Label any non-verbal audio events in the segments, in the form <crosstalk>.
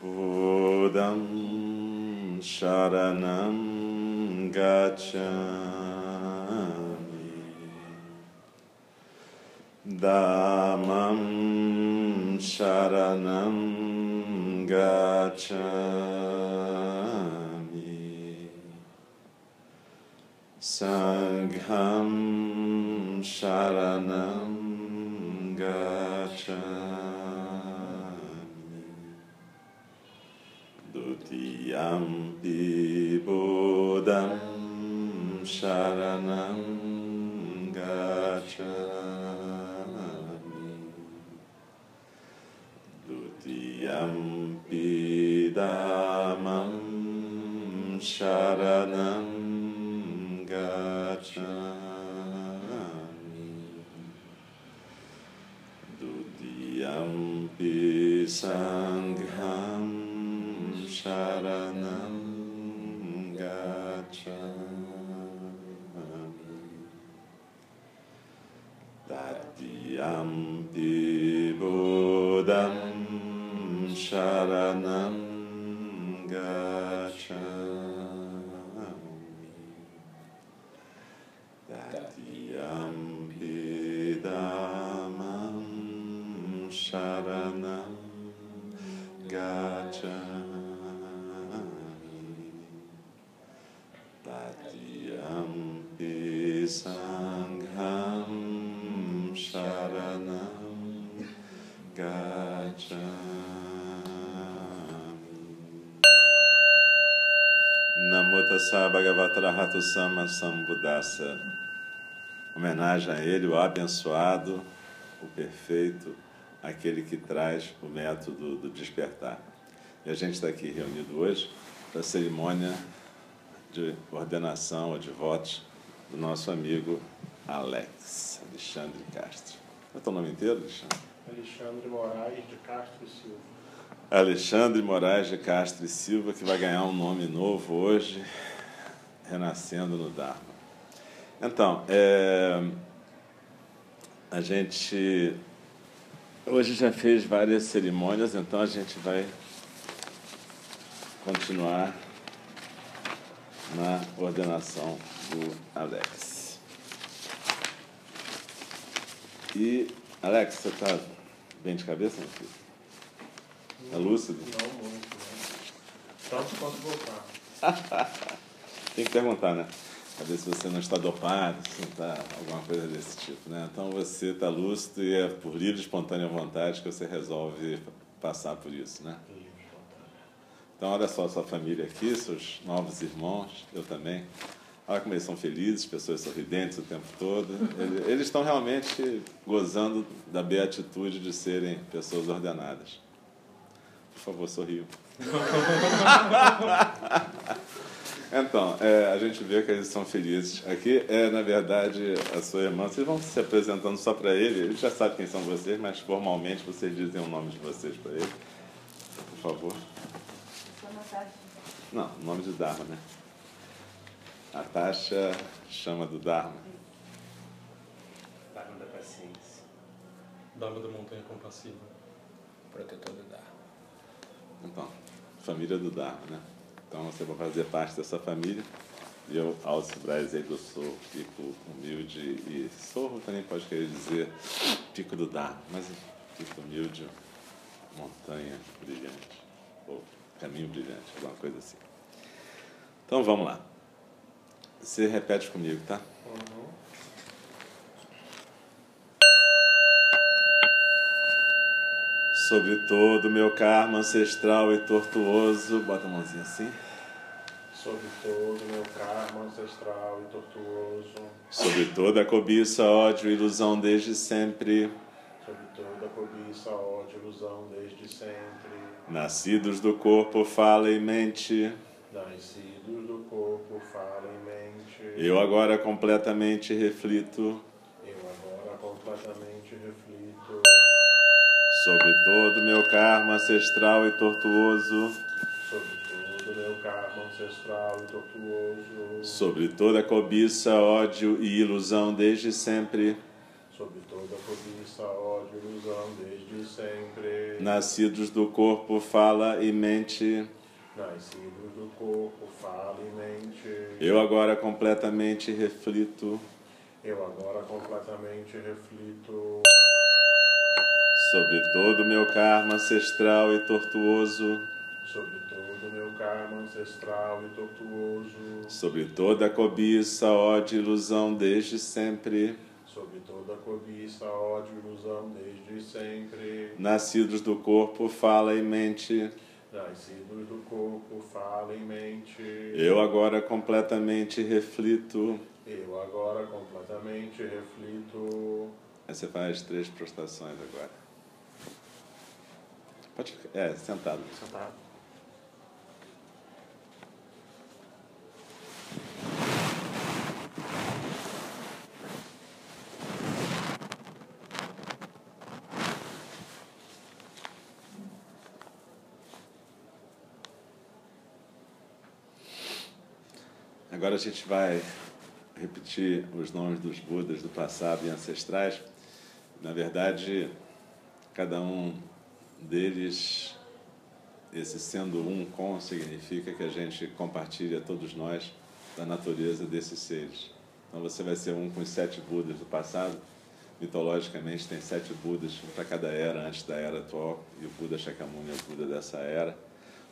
Buddham Sharanam Gacchami Uh. Rahato Sama Sambuddhasa Homenagem a ele, o abençoado, o perfeito, aquele que traz o método do despertar. E a gente está aqui reunido hoje para a cerimônia de ordenação ou de votos do nosso amigo Alex Alexandre Castro. Qual é o teu nome inteiro, Alexandre? Alexandre Moraes de Castro e Silva. Alexandre Moraes de Castro e Silva, que vai ganhar um nome novo hoje, renascendo no Dharma. Então, é, a gente hoje já fez várias cerimônias, então a gente vai continuar na ordenação do Alex. E, Alex, você está bem de cabeça, meu filho? Tá lúcido? Não muito, né? Tanto quanto voltar. <laughs> Tem que perguntar, né? Pra ver se você não está dopado, se não está alguma coisa desse tipo, né? Então você está lúcido e é por livre e espontânea vontade que você resolve passar por isso, né? Então olha só a sua família aqui, seus novos irmãos, eu também. Olha como eles são felizes, pessoas sorridentes o tempo todo. Eles- Eles estão realmente gozando da beatitude de serem pessoas ordenadas. Por favor, sorriam. <laughs> Então, é, a gente vê que eles são felizes. Aqui é, na verdade, a sua irmã. Vocês vão se apresentando só para ele. Ele já sabe quem são vocês, mas formalmente vocês dizem o nome de vocês para ele. Por favor. Sou Natasha. Não, o nome de Dharma, né? A Tasha chama do Dharma. Dharma da paciência. Dama da Montanha Compassiva. Protetor do Dharma. Então, família do Dharma, né? Então você vai fazer parte dessa família. E eu, aí, eu sou pico humilde e sorro também pode querer dizer pico do Dharma, mas pico humilde, montanha brilhante, ou caminho brilhante, alguma coisa assim. Então vamos lá. Você repete comigo, tá? Uhum. Sobre todo o meu karma ancestral e tortuoso, bota a mãozinha assim. Sobre todo meu karma ancestral e tortuoso. Sobre toda a cobiça, ódio e ilusão desde sempre, Sobre toda cobiça, ódio, ilusão desde sempre. nascidos do corpo, fala e mente, Nascidos do corpo, fala em mente. eu agora completamente reflito Eu agora completamente. Sobre todo meu karma ancestral e tortuoso, Sobre todo meu karma ancestral e tortuoso. sobre toda a cobiça, ódio e ilusão desde sempre, sob toda cobiça, ódio e ilusão, desde sempre. nascidos do corpo, fala e mente. Nascidos do corpo, fala e mente. Eu agora completamente reflito Eu agora completamente reflito sobre todo o meu karma ancestral e tortuoso, sobre todo o meu karma ancestral e tortuoso, sobre toda a cobiça, ódio e ilusão desde sempre, sobre toda cobiça, ódio e ilusão, desde sempre. nascidos do corpo, fala e mente. Nascidos do corpo, fala em mente. Eu agora completamente reflito. Eu agora completamente reflito. Aí você faz três prostrações agora. Pode ficar. É, sentado. Sentado. Agora a gente vai repetir os nomes dos Budas do passado e ancestrais. Na verdade, cada um deles, esse sendo um com, significa que a gente compartilha todos nós da natureza desses seres. Então você vai ser um com os sete Budas do passado. Mitologicamente tem sete Budas, um para cada era antes da era atual, e o Buda Shakyamuni é o Buda dessa era.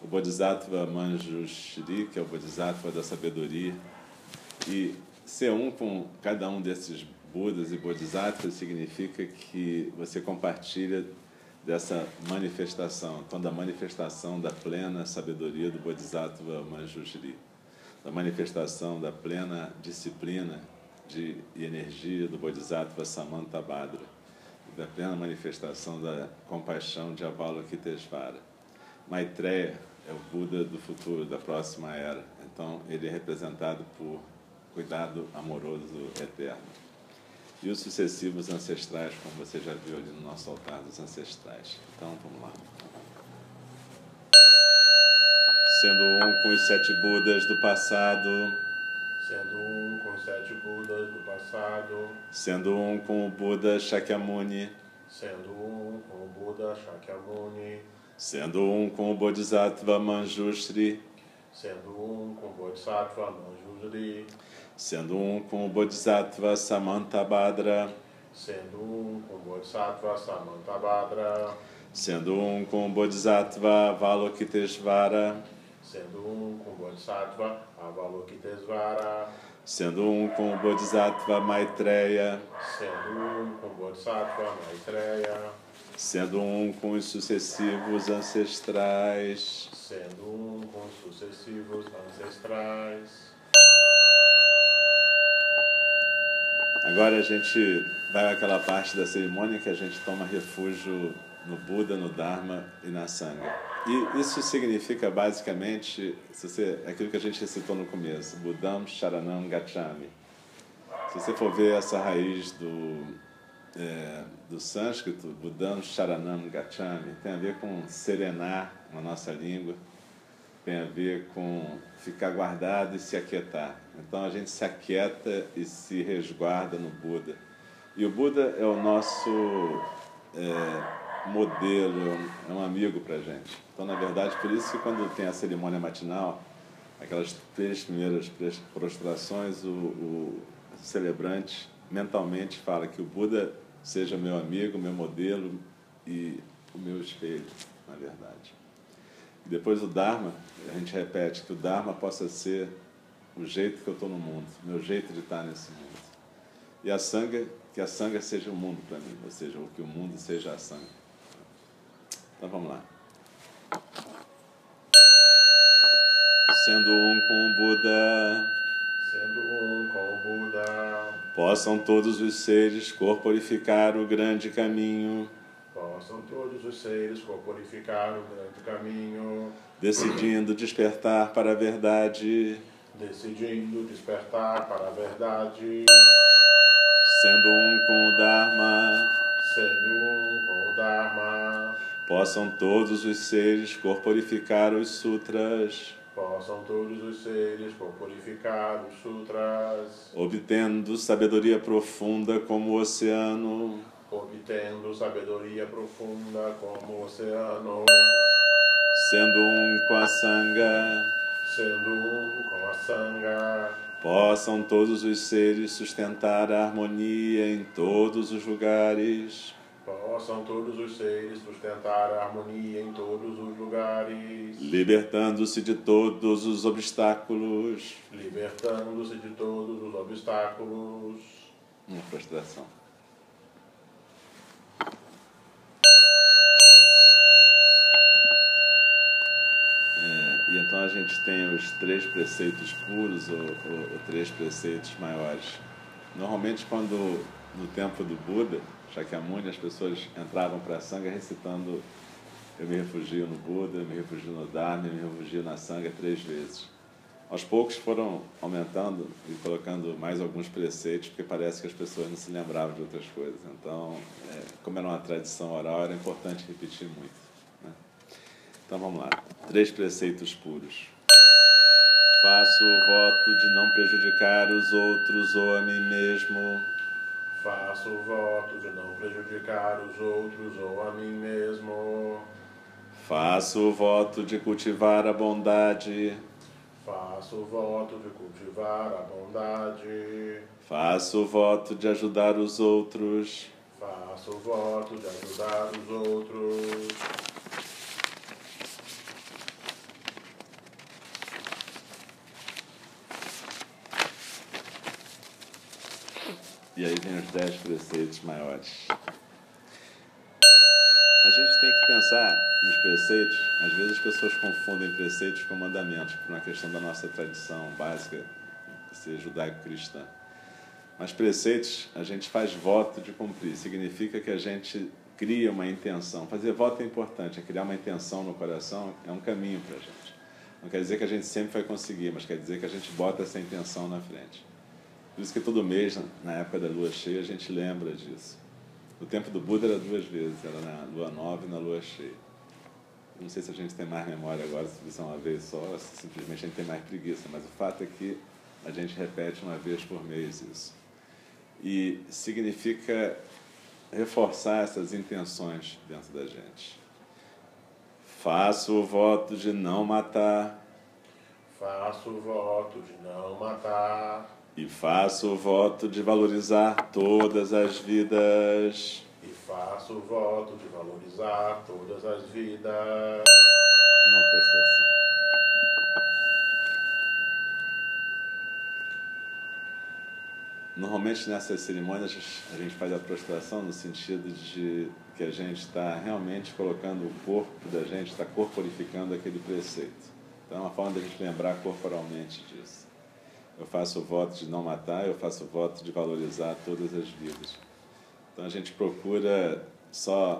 O Bodhisattva Manjushri, que é o Bodhisattva da sabedoria, e ser um com cada um desses Budas e Bodhisattvas significa que você compartilha dessa manifestação, então da manifestação da plena sabedoria do Bodhisattva Manjushri, da manifestação da plena disciplina de, e energia do Bodhisattva Samantabhadra, da plena manifestação da compaixão de Avalokitesvara. Maitreya é o Buda do futuro, da próxima era. Então, ele é representado por cuidado amoroso eterno. E os sucessivos ancestrais, como você já viu ali no nosso altar dos ancestrais. Então, vamos lá. Sendo um com os sete Budas do passado, Sendo um com os sete Budas do passado, sendo um com o Buda Shakyamuni, sendo um com o Buda Shakyamuni, sendo um com o Bodhisattva Manjushri, sendo um com o Bodhisattva Manjusri, sendo um com o Bodhisattva Samantabhadra, sendo um com o Bodhisattva Samantabhadra, sendo um com o Bodhisattva Avalokitesvara, sendo um com o Bodhisattva Avalokitesvara, sendo um com o Bodhisattva Maitreya, sendo um com o Bodhisattva Maitreya, sendo um com os sucessivos ancestrais, sendo um com os sucessivos ancestrais. Agora a gente vai àquela parte da cerimônia que a gente toma refúgio no Buda, no Dharma e na Sangha. E isso significa basicamente, se você, aquilo que a gente recitou no começo, Budam Sharanam Gachami. Se você for ver essa raiz do, é, do sânscrito, Budam Sharanam Gachami, tem a ver com serenar na nossa língua, tem a ver com ficar guardado e se aquietar. Então a gente se aquieta e se resguarda no Buda. E o Buda é o nosso é, modelo, é um amigo para a gente. Então, na verdade, por isso que quando tem a cerimônia matinal, aquelas três primeiras prostrações, o, o celebrante mentalmente fala que o Buda seja meu amigo, meu modelo e o meu espelho, na verdade. E depois o Dharma, a gente repete que o Dharma possa ser o jeito que eu estou no mundo, meu jeito de estar nesse mundo. E a Sangha, que a Sangha seja o mundo para mim, ou seja, que o mundo seja a Sangha. Então vamos lá. Sendo um com o Buda, Sendo um com o Buda, possam todos os seres corporificar o grande caminho, possam todos os seres corporificar o grande caminho, decidindo despertar para a verdade, decidindo despertar para a verdade, sendo um com o Dharma, sendo um com o Dharma, possam todos os seres corporificar os sutras, Possam todos os seres purificar os sutras, obtendo sabedoria profunda como o oceano, obtendo sabedoria profunda como o oceano, sendo um com a sanga, sendo um com a sanga, possam todos os seres sustentar a harmonia em todos os lugares, possam todos os seres sustentar a harmonia em todos os lugares, libertando-se de todos os obstáculos. libertando-se de todos os obstáculos. Uma frustração. Gente tem os três preceitos puros ou, ou, ou três preceitos maiores. Normalmente, quando no tempo do Buda, Shakyamuni, as pessoas entravam para a Sangha recitando Eu me refugio no Buda, eu me refugio no Dharma, eu me refugio na Sangha três vezes. Aos poucos foram aumentando e colocando mais alguns preceitos, porque parece que as pessoas não se lembravam de outras coisas. Então, é, como era uma tradição oral, era importante repetir muito. Né? Então vamos lá. Três preceitos puros. Faço o voto de não prejudicar os outros ou a mim mesmo. Faço o voto de não prejudicar os outros ou a mim mesmo. Faço o voto de cultivar a bondade. Faço o voto de cultivar a bondade. Faço o voto de ajudar os outros. Faço o voto de ajudar os outros. E aí vem os dez preceitos maiores. A gente tem que pensar nos preceitos. Às vezes as pessoas confundem preceitos com mandamentos, por uma questão da nossa tradição básica, ser judaico-cristã. Mas preceitos a gente faz voto de cumprir. Significa que a gente cria uma intenção. Fazer voto é importante, é criar uma intenção no coração é um caminho para a gente. Não quer dizer que a gente sempre vai conseguir, mas quer dizer que a gente bota essa intenção na frente. Por isso que todo mês, na época da lua cheia, a gente lembra disso. O tempo do Buda era duas vezes, era na lua nova e na lua cheia. Não sei se a gente tem mais memória agora, se fizer uma vez só, se simplesmente a gente tem mais preguiça, mas o fato é que a gente repete uma vez por mês isso. E significa reforçar essas intenções dentro da gente. Faço o voto de não matar Faço o voto de não matar. E faço o voto de valorizar todas as vidas. E faço o voto de valorizar todas as vidas. Uma prestação. Normalmente nessas cerimônias a gente faz a prostração no sentido de que a gente está realmente colocando o corpo da gente, está corporificando aquele preceito. Então é uma forma da gente lembrar corporalmente disso. Eu faço o voto de não matar, eu faço o voto de valorizar todas as vidas. Então a gente procura só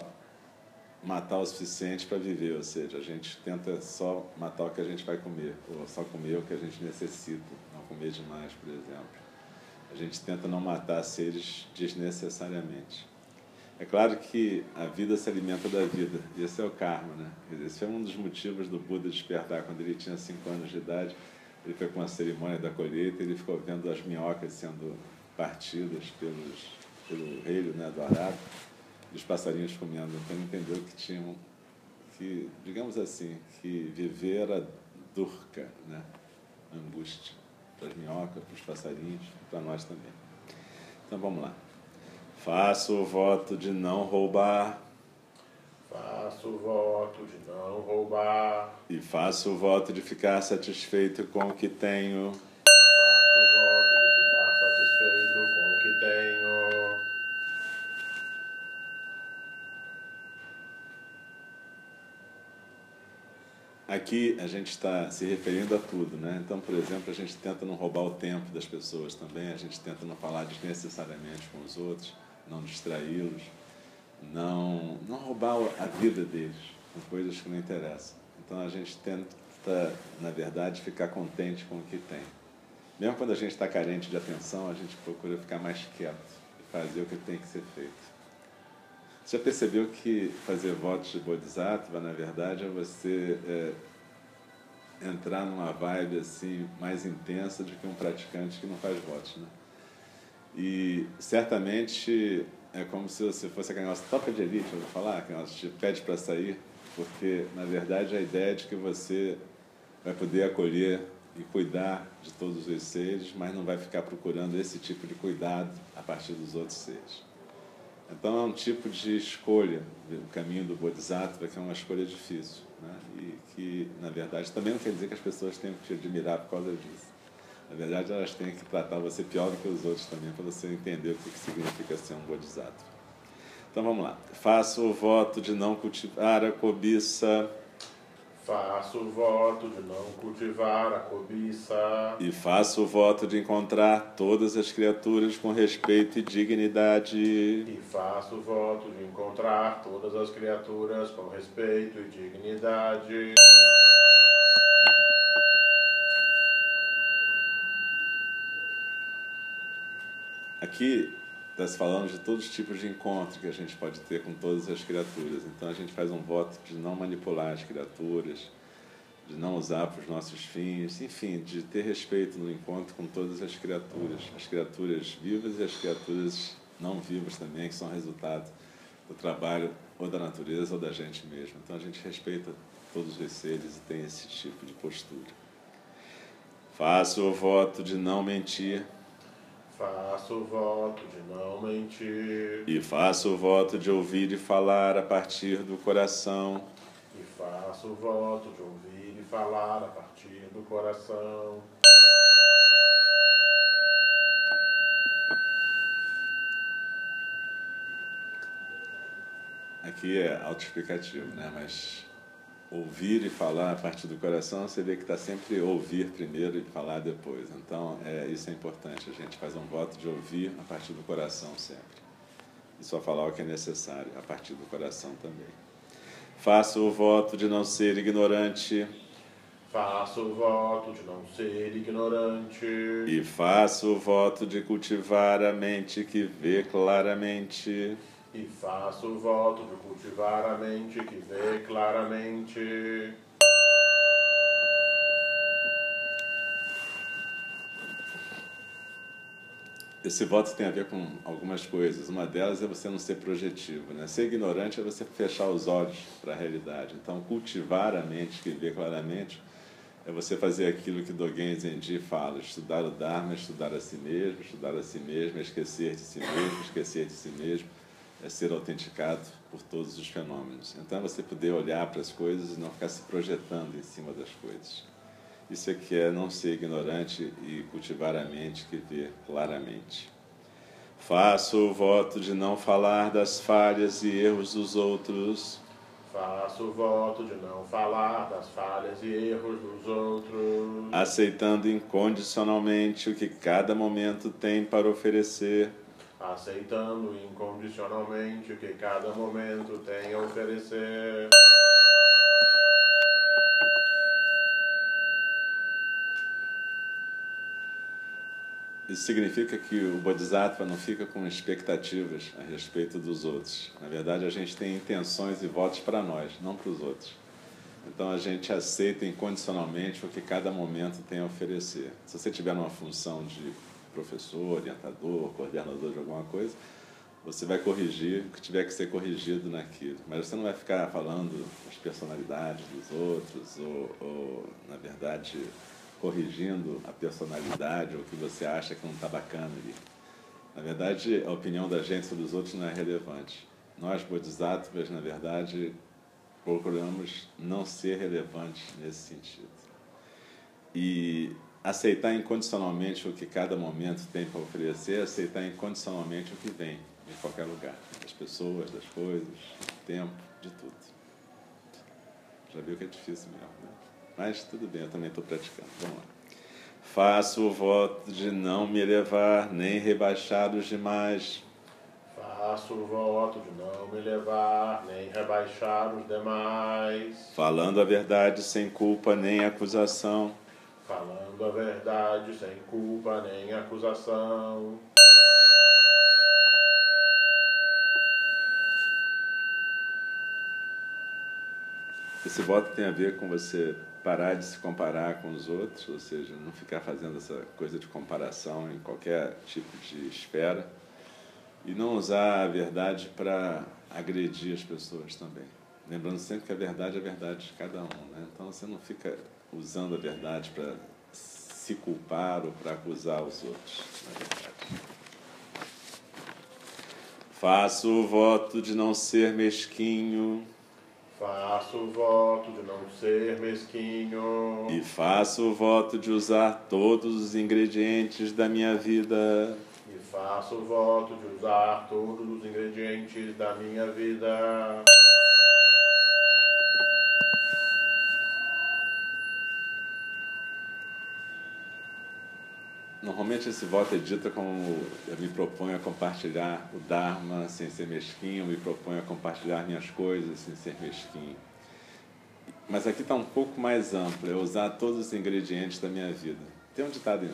matar o suficiente para viver, ou seja, a gente tenta só matar o que a gente vai comer, ou só comer o que a gente necessita, não comer demais, por exemplo. A gente tenta não matar seres desnecessariamente. É claro que a vida se alimenta da vida, e esse é o karma, né? Esse foi um dos motivos do Buda despertar. Quando ele tinha cinco anos de idade, ele foi com a cerimônia da colheita, ele ficou vendo as minhocas sendo partidas pelos, pelo reino né, do arado, e os passarinhos comendo. Então ele entendeu que tinham que, digamos assim, que viver era durca, né? angústia, para as minhocas, para os passarinhos, para nós também. Então vamos lá. Faço o voto de não roubar Faço o voto de não roubar. e faço o voto de ficar satisfeito com o que tenho. Faço o voto de ficar satisfeito com o que tenho. Aqui a gente está se referindo a tudo, né? Então, por exemplo, a gente tenta não roubar o tempo das pessoas também, a gente tenta não falar desnecessariamente com os outros, não distraí-los, não, não roubar a vida deles com coisas que não interessam. Então a gente tenta, na verdade, ficar contente com o que tem. Mesmo quando a gente está carente de atenção, a gente procura ficar mais quieto e fazer o que tem que ser feito. Você já percebeu que fazer votos de Bodhisattva, na verdade, é você é, entrar numa vibe assim mais intensa do que um praticante que não faz votos, né? E certamente é como se você fosse aquele negócio toca de elite, eu vou falar, que te pede para sair, porque na verdade a ideia é de que você vai poder acolher e cuidar de todos os seres, mas não vai ficar procurando esse tipo de cuidado a partir dos outros seres. Então é um tipo de escolha, o caminho do Bodhisattva, que é uma escolha difícil. Né? E que, na verdade, também não quer dizer que as pessoas tenham que te admirar por causa disso. Na verdade, elas têm que tratar você pior do que os outros também, para você entender o que, que significa ser um Bodhisattva. Então vamos lá. Faço o voto de não cultivar a cobiça Faço o voto de não cultivar a cobiça. E faço o voto de encontrar todas as criaturas com respeito e dignidade. E faço o voto de encontrar todas as criaturas com respeito e dignidade. Aqui está se falando de todos os tipos de encontro que a gente pode ter com todas as criaturas. Então a gente faz um voto de não manipular as criaturas, de não usar para os nossos fins, enfim, de ter respeito no encontro com todas as criaturas, as criaturas vivas e as criaturas não vivas também, que são resultado do trabalho ou da natureza ou da gente mesmo. Então a gente respeita todos os seres e tem esse tipo de postura. Faço o voto de não mentir Faço o voto de não mentir. E faço o voto de ouvir e falar a partir do coração. E faço o voto de ouvir e falar a partir do coração. Aqui é autoexplicativo, né? Mas ouvir e falar a partir do coração, você vê que está sempre ouvir primeiro e falar depois. Então, é, isso é importante. A gente faz um voto de ouvir a partir do coração sempre. E só falar o que é necessário a partir do coração também. Faço o voto de não ser ignorante. Faço o voto de não ser ignorante. E faço o voto de cultivar a mente que vê claramente. E faço o voto de cultivar a mente que vê claramente. Esse voto tem a ver com algumas coisas. Uma delas é você não ser projetivo. Né? Ser ignorante é você fechar os olhos para a realidade. Então, cultivar a mente que vê claramente é você fazer aquilo que Dogen Zenji fala: estudar o Dharma, estudar a si mesmo, estudar a si mesmo, esquecer de si mesmo, esquecer de si mesmo é ser autenticado por todos os fenômenos. Então, é você poder olhar para as coisas e não ficar se projetando em cima das coisas. Isso aqui é não ser ignorante e cultivar a mente que vê claramente. Faço o voto de não falar das falhas e erros dos outros. Faço o voto de não falar das falhas e erros dos outros. Aceitando incondicionalmente o que cada momento tem para oferecer aceitando incondicionalmente que cada momento tem a oferecer. Isso significa que o Bodhisattva não fica com expectativas a respeito dos outros. Na verdade, a gente tem intenções e votos para nós, não para os outros. Então a gente aceita incondicionalmente o que cada momento tem a oferecer. Se você tiver uma função de professor, orientador, coordenador de alguma coisa, você vai corrigir o que tiver que ser corrigido naquilo. Mas você não vai ficar falando as personalidades dos outros, ou, ou na verdade, corrigindo a personalidade ou o que você acha que não está bacana ali. Na verdade, a opinião da gente sobre os outros não é relevante. Nós, bodhisattvas, na verdade, procuramos não ser relevantes nesse sentido. E aceitar incondicionalmente o que cada momento tem para oferecer, aceitar incondicionalmente o que vem de qualquer lugar, das pessoas, das coisas, do tempo, de tudo. Já viu que é difícil mesmo, né? Mas tudo bem, eu também estou praticando. Vamos lá. Faço o voto de não me elevar nem rebaixar os demais. Faço o voto de não me elevar nem rebaixar os demais. Falando a verdade sem culpa nem acusação falando a verdade sem culpa nem acusação. Esse voto tem a ver com você parar de se comparar com os outros, ou seja, não ficar fazendo essa coisa de comparação em qualquer tipo de esfera, e não usar a verdade para agredir as pessoas também. Lembrando sempre que a verdade é a verdade de cada um. Né? Então você não fica usando a verdade para se culpar ou para acusar os outros, na verdade. Faço o voto de não ser mesquinho. Faço o voto de não ser mesquinho. E faço o voto de usar todos os ingredientes da minha vida. E faço o voto de usar todos os ingredientes da minha vida. Normalmente esse voto é dito como eu me proponho a compartilhar o Dharma sem ser mesquinho, eu me proponho a compartilhar minhas coisas sem ser mesquinho. Mas aqui está um pouco mais amplo, é usar todos os ingredientes da minha vida. Tem um ditado em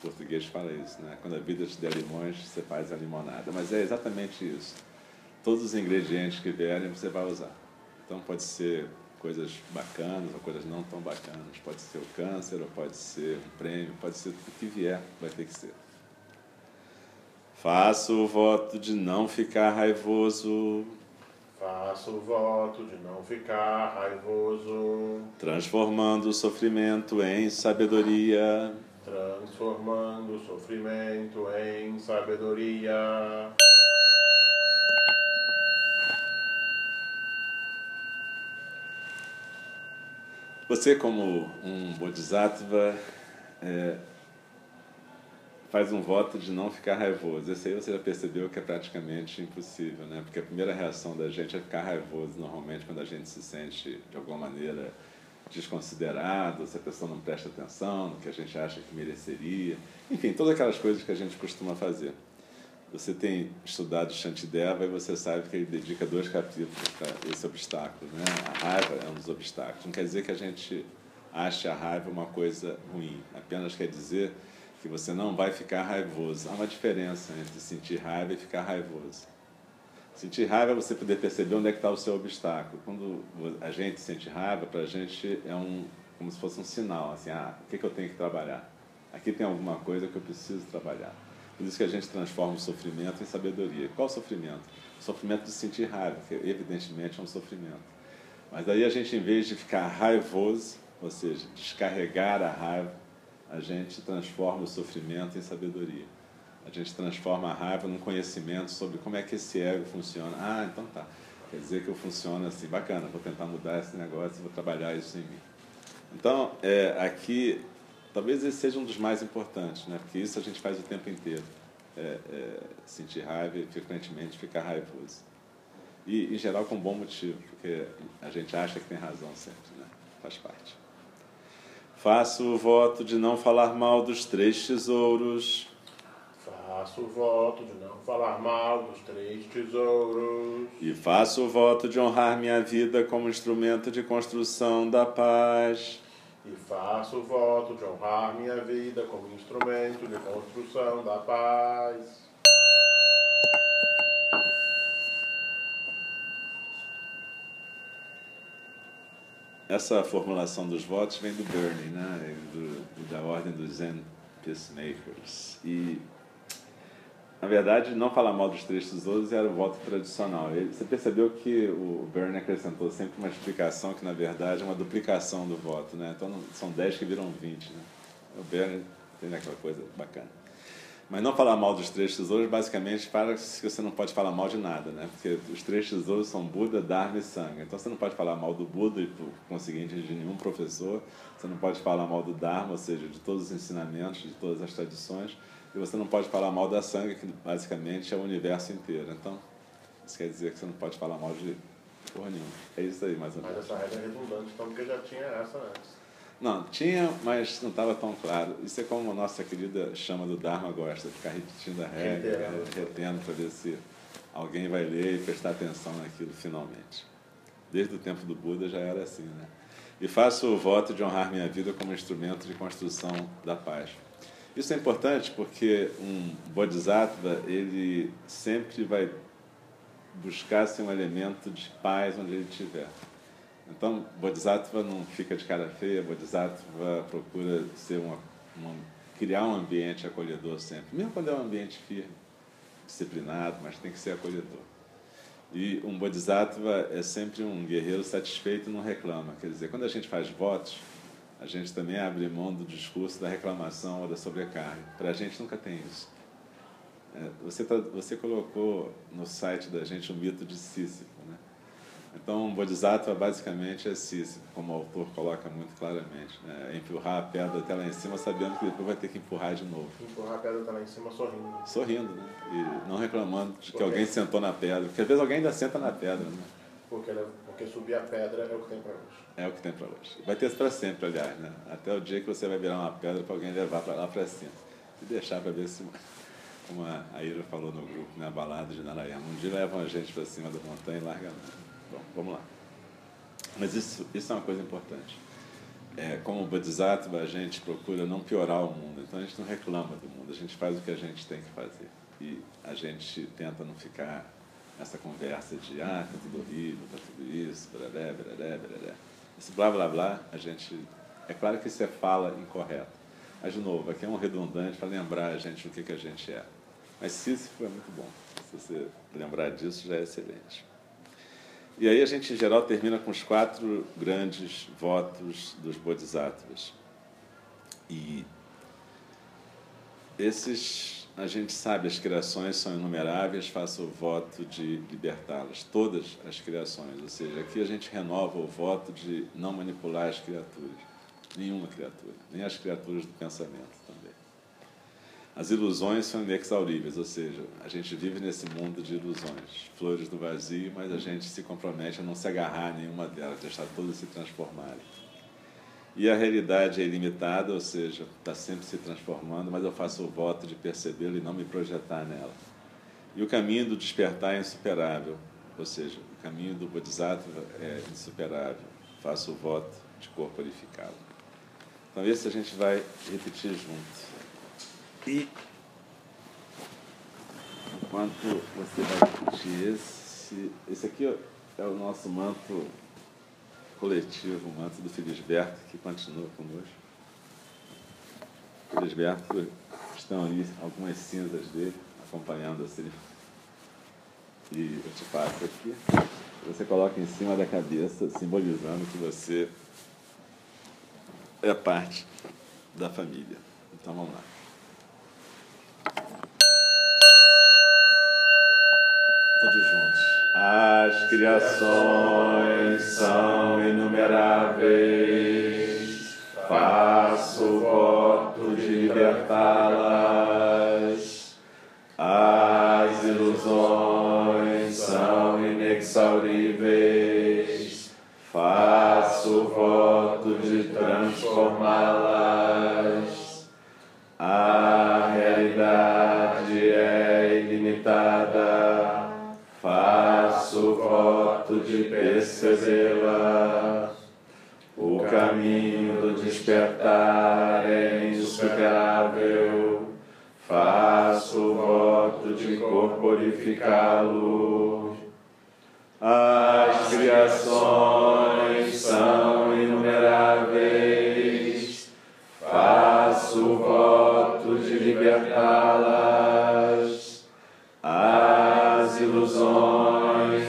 português que fala isso, né? Quando a vida te der limões, você faz a limonada. Mas é exatamente isso. Todos os ingredientes que vierem, você vai usar. Então pode ser coisas bacanas ou coisas não tão bacanas. Pode ser o câncer, ou pode ser um prêmio, pode ser o que vier, vai ter que ser. Faço o voto de não ficar raivoso. Faço o voto de não ficar raivoso. Transformando o sofrimento em sabedoria. Transformando o sofrimento em sabedoria. Você, como um bodhisattva, é, faz um voto de não ficar raivoso. Esse aí você já percebeu que é praticamente impossível, né? Porque a primeira reação da gente é ficar raivoso, normalmente, quando a gente se sente, de alguma maneira, desconsiderado, se a pessoa não presta atenção no que a gente acha que mereceria. Enfim, todas aquelas coisas que a gente costuma fazer. Você tem estudado Shantideva e você sabe que ele dedica dois capítulos para esse obstáculo. Né? A raiva é um dos obstáculos. Não quer dizer que a gente ache a raiva uma coisa ruim, apenas quer dizer que você não vai ficar raivoso. Há uma diferença entre sentir raiva e ficar raivoso. Sentir raiva é você poder perceber onde é que está o seu obstáculo. Quando a gente sente raiva, para a gente é um, como se fosse um sinal, assim, ah, o que, que eu tenho que trabalhar? Aqui tem alguma coisa que eu preciso trabalhar. Por isso que a gente transforma o sofrimento em sabedoria. Qual sofrimento? O sofrimento de sentir raiva, que evidentemente é um sofrimento. Mas daí a gente, em vez de ficar raivoso, ou seja, descarregar a raiva, a gente transforma o sofrimento em sabedoria. A gente transforma a raiva num conhecimento sobre como é que esse ego funciona. Ah, então tá. Quer dizer que eu funciono assim, bacana, vou tentar mudar esse negócio, vou trabalhar isso em mim. Então, é, aqui Talvez esse seja um dos mais importantes, né? porque isso a gente faz o tempo inteiro. É, é, sentir raiva e frequentemente ficar raivoso. E, em geral, com bom motivo, porque a gente acha que tem razão sempre, né? faz parte. Faço o voto de não falar mal dos três tesouros. Faço o voto de não falar mal dos três tesouros. E faço o voto de honrar minha vida como instrumento de construção da paz. E faço o voto de honrar minha vida como instrumento de construção da paz. Essa formulação dos votos vem do Burning, né? do, da ordem dos Zen Peacemakers. E na verdade, não falar mal dos três tesouros era o voto tradicional. Você percebeu que o Byrne acrescentou sempre uma explicação que, na verdade, é uma duplicação do voto. Né? Então, são 10 que viram 20. Né? O Byrne tem aquela coisa bacana. Mas não falar mal dos três tesouros, basicamente, para que você não pode falar mal de nada, né? Porque os três tesouros são Buda, Dharma e Sangha. Então você não pode falar mal do Buda e, por conseguinte, de nenhum professor. Você não pode falar mal do Dharma, ou seja, de todos os ensinamentos, de todas as tradições e você não pode falar mal da sangue, que basicamente é o universo inteiro. Então, isso quer dizer que você não pode falar mal de porra nenhuma. É isso aí, mais ou menos. Mas essa regra é redundante, então, porque já tinha essa antes. Não, tinha, mas não estava tão claro. Isso é como a nossa querida chama do Dharma gosta, ficar repetindo a regra, retendo para ver se alguém vai ler e prestar atenção naquilo finalmente. Desde o tempo do Buda já era assim, né? E faço o voto de honrar minha vida como instrumento de construção da paz. Isso é importante porque um bodhisattva, ele sempre vai buscar ser um elemento de paz onde ele estiver. Então, Bodhisattva não fica de cara feia, Bodhisattva procura ser uma, uma, criar um ambiente acolhedor sempre, mesmo quando é um ambiente firme, disciplinado, mas tem que ser acolhedor. E um Bodhisattva é sempre um guerreiro satisfeito e não reclama. Quer dizer, quando a gente faz votos, a gente também abre mão do discurso da reclamação ou da sobrecarga. Para a gente nunca tem isso. É, você, tá, você colocou no site da gente o mito de Sísifo. Né? Então, um Bodhisattva basicamente é Sísifo, como o autor coloca muito claramente. Né? É empurrar a pedra até lá em cima, sabendo que depois vai ter que empurrar de novo. Empurrar a pedra até lá em cima sorrindo. Sorrindo, né? E não reclamando de que alguém sentou na pedra. Porque às vezes alguém ainda senta na pedra. Né? Porque, porque subir a pedra é o que tem para hoje. É o que tem para hoje. Vai ter isso para sempre, aliás, né? Até o dia que você vai virar uma pedra para alguém levar para lá para cima. E deixar para ver se, como a Ira falou no grupo, na né? balada de Narayana, um dia levam a gente para cima da montanha e larga Bom, vamos lá. Mas isso, isso é uma coisa importante. É, como Bodhisattva, a gente procura não piorar o mundo. Então a gente não reclama do mundo, a gente faz o que a gente tem que fazer. E a gente tenta não ficar nessa conversa de ah, tá tudo horrível, tá tudo isso, braré, braré, braré. Esse blá blá blá, a gente. É claro que isso é fala incorreta. Mas, de novo, aqui é um redundante para lembrar a gente o que, que a gente é. Mas Sísifo é muito bom. Se você lembrar disso, já é excelente. E aí a gente, em geral, termina com os quatro grandes votos dos Bodhisattvas. E esses, a gente sabe, as criações são inumeráveis, faça o voto de libertá-las, todas as criações. Ou seja, aqui a gente renova o voto de não manipular as criaturas, nenhuma criatura, nem as criaturas do pensamento também. As ilusões são inexauríveis, ou seja, a gente vive nesse mundo de ilusões, flores do vazio, mas a gente se compromete a não se agarrar a nenhuma delas, deixar todas se transformarem. E a realidade é ilimitada, ou seja, está sempre se transformando, mas eu faço o voto de percebê-la e não me projetar nela. E o caminho do despertar é insuperável, ou seja, o caminho do Bodhisattva é insuperável. Faço o voto de corporificá-lo. Então, esse a gente vai repetir junto. E, enquanto você vai repetir esse, esse aqui é o nosso manto coletivo, o manto do Felisberto, que continua conosco. Felisberto, estão ali algumas cinzas dele, acompanhando a cerimônia. E eu te passo aqui. Você coloca em cima da cabeça, simbolizando que você é parte da família. Então vamos lá. Todos juntos. As criações são inumeráveis, faço voto de libertá-las. As ilusões são inexauríveis, faço voto de transformá-las. Faço voto de percebê-la. O caminho do despertar é insuperável. Faço voto de corporificá-lo. As criações são inumeráveis. Faço voto de libertá-las.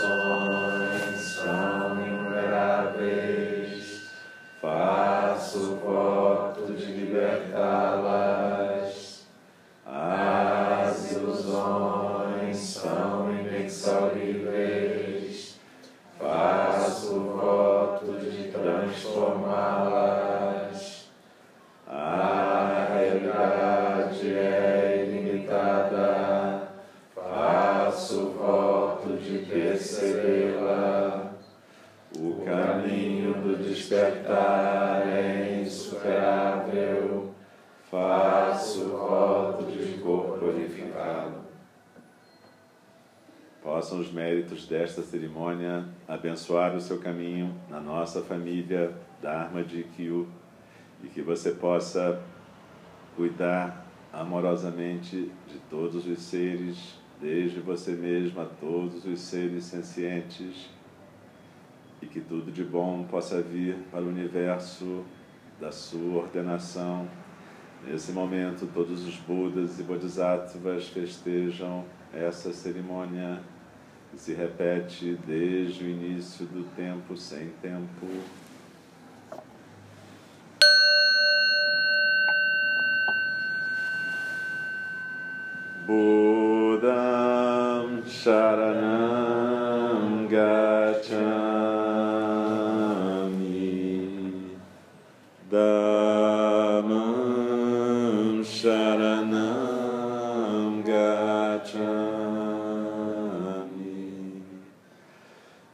Criações são inumeráveis. Faço voto de libertá-las. As ilusões são inexauríveis. Faço voto de transformá-las. Despertar é insuperável. Faço voto de corpo purificado. Possam os méritos desta cerimônia abençoar o seu caminho na nossa família Dharma de Kyu e que você possa cuidar amorosamente de todos os seres, desde você mesmo a todos os seres sencientes, e que tudo de bom possa vir para o universo da sua ordenação. Nesse momento, todos os Budas e Bodhisattvas festejam essa cerimônia que se repete desde o início do tempo sem tempo. Buddham Sharanam gacchami.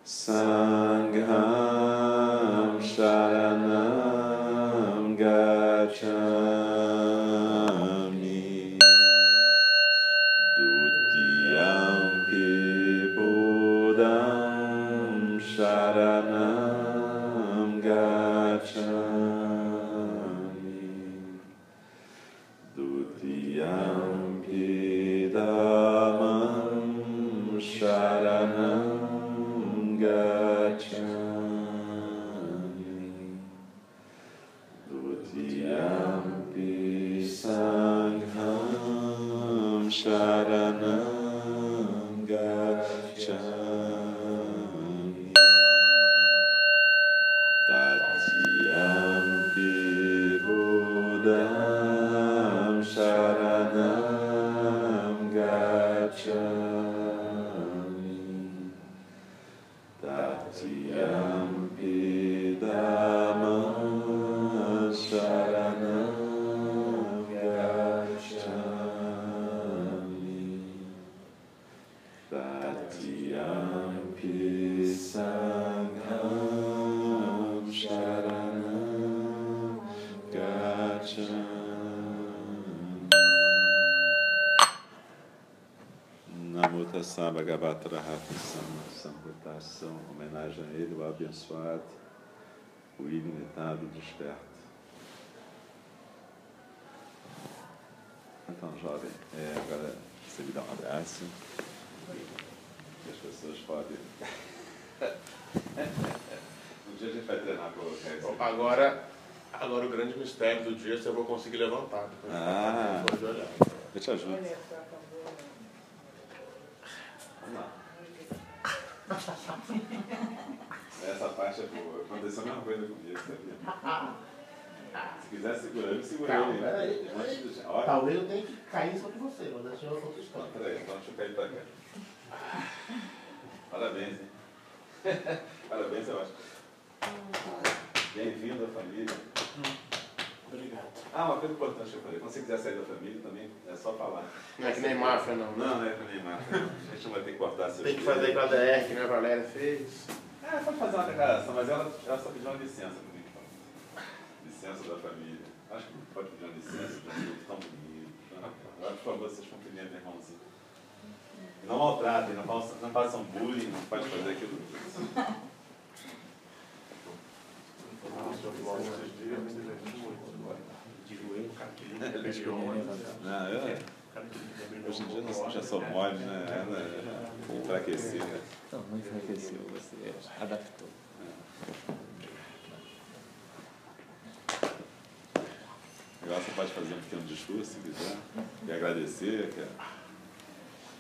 Sa Namo Tassa Bhagavata Rahata Sama Sambuttação, homenagem a ele, o abençoado, o ilimitado desperto. Então, jovem, é, agora você me dá um abraço. E as pessoas podem. <laughs> um dia a gente vai treinar para aqui. Agora, agora o grande mistério do dia é se eu vou conseguir levantar. Depois de Ah. Eu te ajudo. Vamos lá. É boa. Aconteceu a mesma coisa comigo, sabia? <laughs> Se quiser segurar, eu me segurei. Calma, hein? peraí. Talvez eu tenha que cair sobre você, mas deixa eu outra Não, história. peraí, então deixa eu cair pra cá. Parabéns, hein? <laughs> Parabéns, eu acho. Bem-vindo à família. Obrigado. Ah, uma coisa importante que eu falei. Quando você quiser sair da família também, é só falar. Não é que nem máfia, não. né? Não, não é que nem máfia. não. A gente não vai ter que cortar seus Tem que fazer igual a DR, que né, a Valéria fez. Ah, pode fazer uma declaração, mas ela, ela só pediu uma licença comigo. então. Licença da família. Acho que pode pedir uma licença, de um jeito tão bonito. Agora, por favor, vocês cumprimentem, irmãozinho. E não maltratem, não façam, não façam bullying, não pode fazer aquilo. De joelho. Não, eu, hoje em dia não, já sou mole, né? Ela é enfraquecida. Não, não enfraqueceu, você adaptou. Agora você pode fazer um pequeno discurso, se quiser, e agradecer. Que é...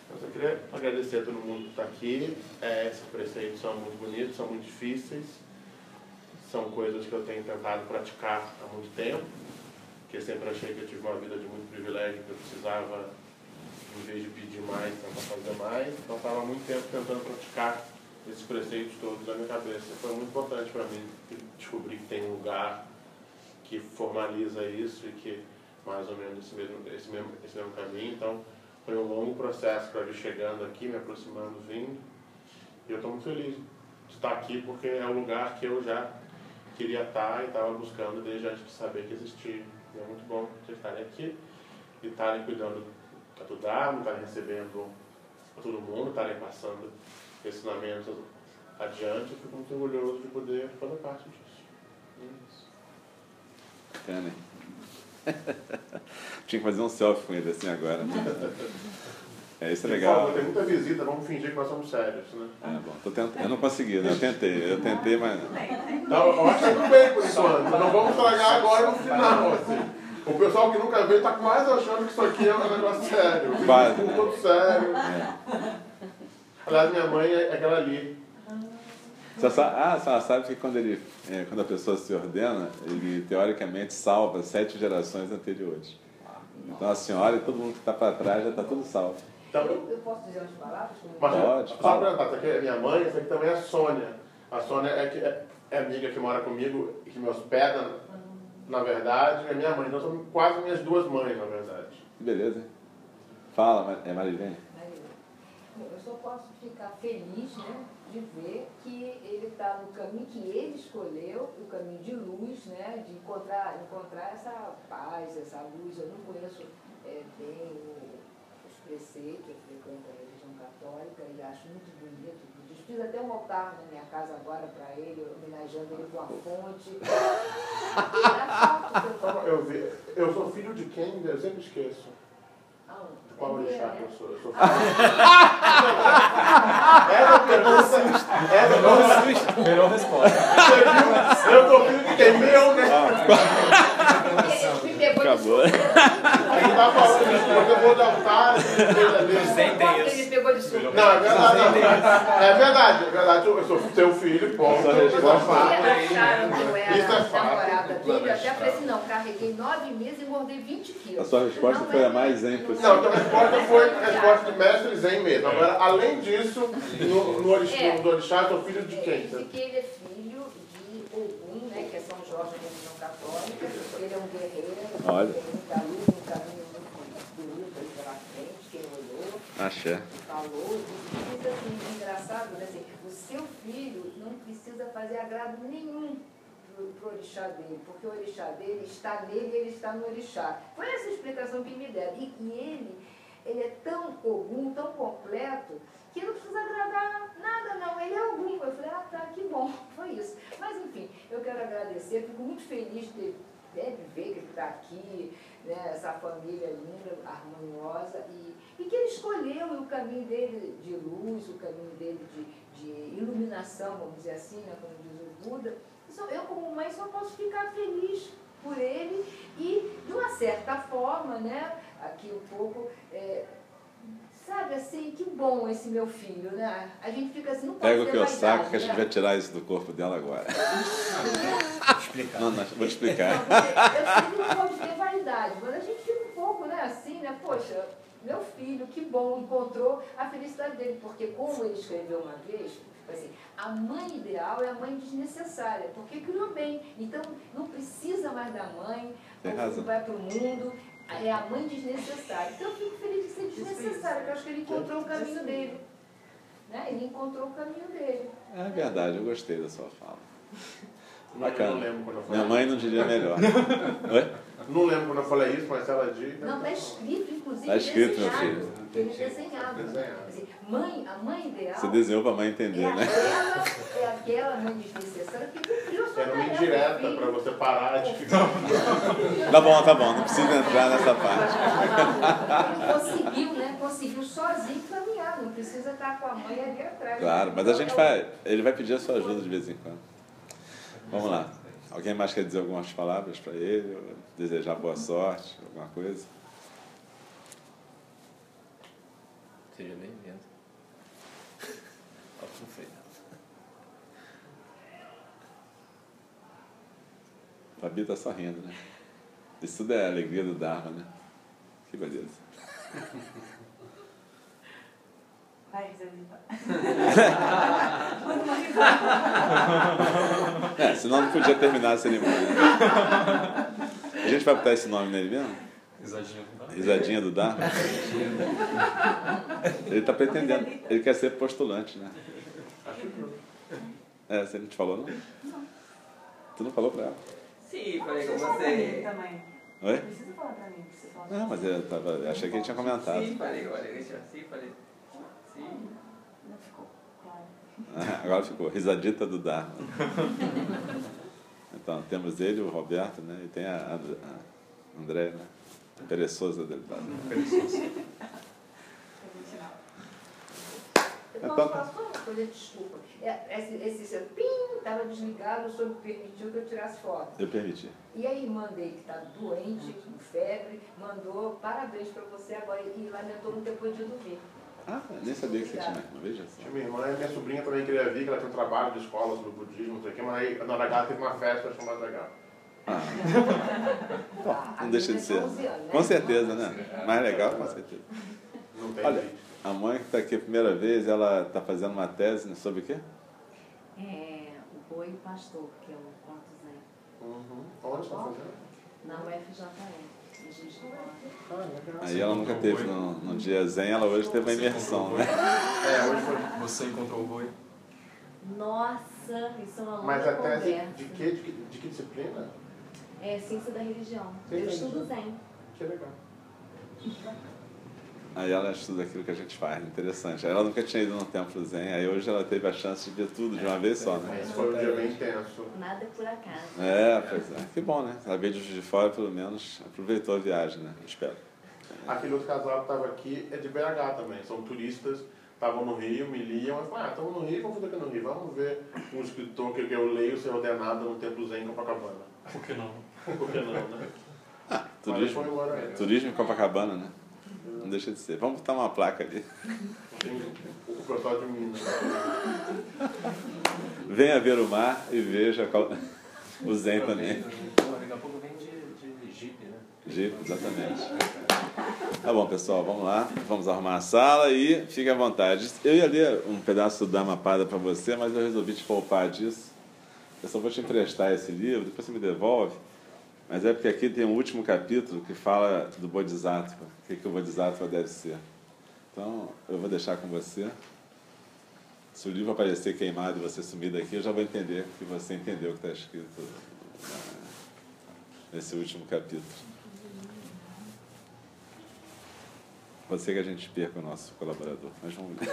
Eu só queria agradecer a todo mundo que está aqui. É, esses preceitos são muito bonitos, são muito difíceis. São coisas que eu tenho tentado praticar há muito tempo. Porque sempre achei que eu tive uma vida de muito privilégio, que eu precisava, em vez de pedir mais, tentar fazer mais. Então estava muito tempo tentando praticar esses preceitos todos na minha cabeça. Foi muito importante para mim descobrir que tem um lugar que formaliza isso e que mais ou menos esse mesmo, esse mesmo, esse mesmo caminho. Então, foi um longo processo para vir chegando aqui, me aproximando, vindo. E eu estou muito feliz de estar aqui porque é o lugar que eu já queria estar e estava buscando desde antes de saber que existia. E é muito bom vocês estarem aqui e estarem cuidando do Dharma, estarem recebendo todo mundo, estarem passando ensinamentos adiante. Eu fico muito orgulhoso de poder fazer parte disso. É isso. Bacana, hein? <laughs> Tinha que fazer um selfie com ele assim agora. <laughs> É, isso é Por legal. favor, tem muita visita, vamos fingir que nós somos sérios, né? É, bom, tô tentando. Eu não consegui, né? Eu tentei, eu tentei, mas. Então, eu acho que tudo bem por enquanto. Não vamos estragar agora no final, assim. O pessoal que nunca veio está mais achando que isso aqui é um negócio sério. Quase, Tudo né? todo sério. É. Aliás, minha mãe é aquela ali. Só sa- ah, só sabe que quando, ele, é, quando a pessoa se ordena, ele teoricamente salva sete gerações anteriores. Então a senhora e todo mundo que está para trás já está tudo salvo. Então, Eu, eu posso dizer umas palavras? Como mas, Pode, fala. apresentar, essa aqui é minha mãe, essa aqui também é a Sônia. A Sônia é, que é, é amiga que mora comigo e que me hospeda, na verdade, é minha mãe. Então são quase minhas duas mães, na verdade. Que beleza? Fala, é Marilene. Eu só posso ficar feliz né, de ver que ele está no caminho que ele escolheu, o caminho de luz, né, de encontrar, encontrar essa paz, essa luz. Eu não conheço é, bem o- os preceitos, eu frequento a religião católica e acho muito bonito. Eu Fiz até um altar na minha casa agora para ele, homenageando ele com a fonte. <laughs> Eu, vi, eu sou filho de quem? Eu sempre esqueço. De qual É orixá né? que eu sou? Eu sou Essa pergunta. Essa pergunta. Melhor resposta. Você viu? Eu sou filho de quem? Meu, né? Ele me pegou de Acabou. A gente tá falando isso, porque eu vou de altar, coisa desse. Sentem Ele pegou de surpresa. Não, é verdade. não. É verdade, é verdade. Eu sou seu filho, ponto. Sua Isso é fato. Isso é fato. namorada dele, eu até falei assim, não, carreguei nove meses e engordei 20 quilos. A sua resposta Não foi é a mais isso. zen possível. Não, então a resposta foi a resposta de mestre Zen mesmo. Agora, além disso, no, no orixá, É. do orixá, eu sou filho de É, quem? que ele é filho de Ogum, né, que é São Jorge da olhou, Axé. falou, diz assim, engraçado, né, assim, o seu filho não precisa fazer agrado nenhum pro, pro orixá dele, porque o orixá dele está nele e ele está no orixá. Foi essa explicação que me deram. E, e ele, ele é tão ogum, tão completo, que não precisa agradar nada, não. Ele é algum. Eu falei, ah, tá, que bom, foi isso. Mas, enfim, eu quero agradecer, fico muito feliz de, né, de ver que ele está aqui, né, essa família linda, harmoniosa, e, e que ele escolheu o caminho dele de luz, o caminho dele de, de iluminação, vamos dizer assim, né, como diz o Buda. Eu, como mãe, só posso ficar feliz por ele e, de uma certa forma, né, aqui um pouco, é, sabe assim, que bom esse meu filho, né? A gente fica assim, não pode Pega o que eu saco que a gente né? vai tirar isso do corpo dela agora. <laughs> Explicar. Não, não, vou te explicar. Não, eu que não pode ter vaidade, mas a gente fica um pouco, né, assim, né? Poxa, meu filho, que bom, encontrou a felicidade dele, porque como ele escreveu uma vez, assim, a mãe ideal é a mãe desnecessária, porque criou bem. Então, não precisa mais da mãe, Tem o razão. filho vai para o mundo, é a mãe desnecessária. Então, eu fico feliz de ser desnecessária, porque eu acho que ele encontrou o caminho dele. Né? Ele encontrou o caminho dele. É verdade, eu gostei da sua fala. Bacana. não lembro quando eu falei. Minha mãe não diria melhor. <laughs> Oi? Não lembro quando eu falei isso, mas ela diz. Não, está escrito, inclusive, Tá escrito, meu desenhado. filho. Ele é desenhado. Desenhado. Assim, mãe, a mãe ideal Você desenhou pra mãe é, entender, né? aquela, é aquela mãe desnecessária que cumpriu a sua Era uma indireta para você parar de <laughs> ficar. Tá bom, tá bom, não precisa entrar nessa parte. Ele conseguiu, né? Conseguiu sozinho caminhar, não precisa estar com a mãe ali atrás. Claro, mas a gente vai. Ele vai pedir a sua ajuda de vez em quando. Vamos lá. Alguém mais quer dizer algumas palavras para ele? Desejar boa sorte, alguma coisa? Seja bem-vindo. <laughs> Ó, não sei. Fabi tá só rindo, né? Isso tudo é a alegria do Dharma, né? Que beleza. <laughs> Vai, Zezita. Manda uma risada. É, senão não podia terminar a cerimônia. né? A gente vai botar esse nome nele mesmo? Risadinha com dó. Risadinha do Dharma? Ele tá pretendendo. Ele quer ser postulante, né? Acho que É, você não te falou, não? Tu não falou pra ela? Sim, falei com você. também. Oi? Não precisa falar pra mim, precisa falar pra Não, mim. mas eu tava, eu achei que ele tinha comentado. Sim, falei você. Sim, falei. Sim. Não ficou claro. <laughs> Agora ficou, risadita do Dharma. <laughs> Então, temos ele, o Roberto, né? E tem a, a, André, né? Pereçosa dele. <laughs> Tá? Eu Então- posso só uma coisa, desculpa. É, Esse, esse seu pim estava desligado, o senhor permitiu que eu tirasse foto. Eu permiti. E a irmã dele, que está doente, com febre, mandou parabéns para você agora e lamentou não ter podido vir. Ah, nem sabia que você tinha uma veja só. Tinha minha irmã e minha sobrinha também queria vir, que ela tem um trabalho de escola sobre budismo, não sei o quê, mas aí na hora H teve uma festa chamada H. Ah, Ah, <laughs> a não deixa de ser. tem 11 anos, né? Com certeza, né? Mais legal, com certeza. Não tem Olha, a mãe que está aqui a primeira vez, ela está fazendo uma tese sobre o quê? É, o Boi e o Pastor, que é o Conto Zen, Uhum. Onde você tá fazendo? na UFJE, Aí ela nunca teve no, no dia zen, ela hoje teve uma imersão, né? É, hoje foi. Você encontrou o boi? Nossa, isso é uma longa Mas a conversa. tese de que, de que, de que disciplina? É ciência da religião. Eu estudo. Zen. Que legal. Aí ela estuda aquilo que a gente faz, interessante. Aí ela nunca tinha ido no templo zen, aí hoje ela teve a chance de ver tudo de uma vez só, né? Esse foi um dia bem intenso. Nada é por acaso. É, pois é. Que bom, né? Ela veio de fora, pelo menos aproveitou a viagem, né? Espero. Aquele outro casal que estava aqui é de BH também, são turistas, estavam no Rio, me liam, falei, ah, estamos no Rio, vamos fazer aqui no Rio, vamos ver um escritor que eu leio ser ordenado no Templo Zen em Copacabana. Por que não? <laughs> Por que não, né? Mas Turismo, embora. turismo em Copacabana, né? Não deixa de ser. Vamos botar uma placa ali. O de Minas. Venha ver o mar e veja qual- o zen também. Daqui a pouco vem de, de Jeep, né? Jeep, exatamente. Tá bom, pessoal, vamos lá. Vamos arrumar a sala e fique à vontade. Eu ia ler um pedaço da Mapada para você, mas eu resolvi te poupar disso. Eu só vou te emprestar esse livro, depois você me devolve. Mas é porque aqui tem um último capítulo que fala do Bodhisattva, o que, que o Bodhisattva deve ser. Então, eu vou deixar com você. Se o livro aparecer queimado e você sumir daqui, eu já vou entender que você entendeu o que está escrito na- nesse último capítulo. Pode ser que a gente perca o nosso colaborador, mas vamos ver. <laughs>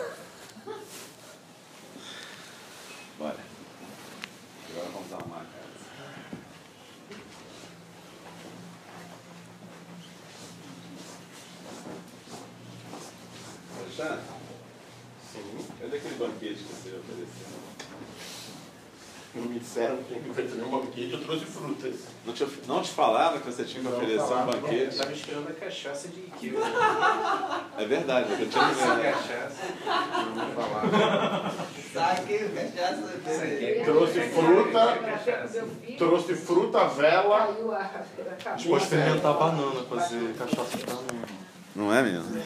Bora. Agora vamos arrumar a casa. Alexandre, Sim. cadê aquele banquete que você ofereceu? Não me disseram que tinha que oferecer nenhum banquete, eu trouxe frutas. Não te, não te falaram que você tinha que Não oferecer um. Eu banquete? tava esperando a cachaça de Ikea. É verdade, eu tinha que ver. cachaça. Não me falaram. Saque, cachaça. Trouxe fruta. Trouxe fruta, vela. a, A gente pode fermentar a banana, fazer cachaça de banana. Não é, menino?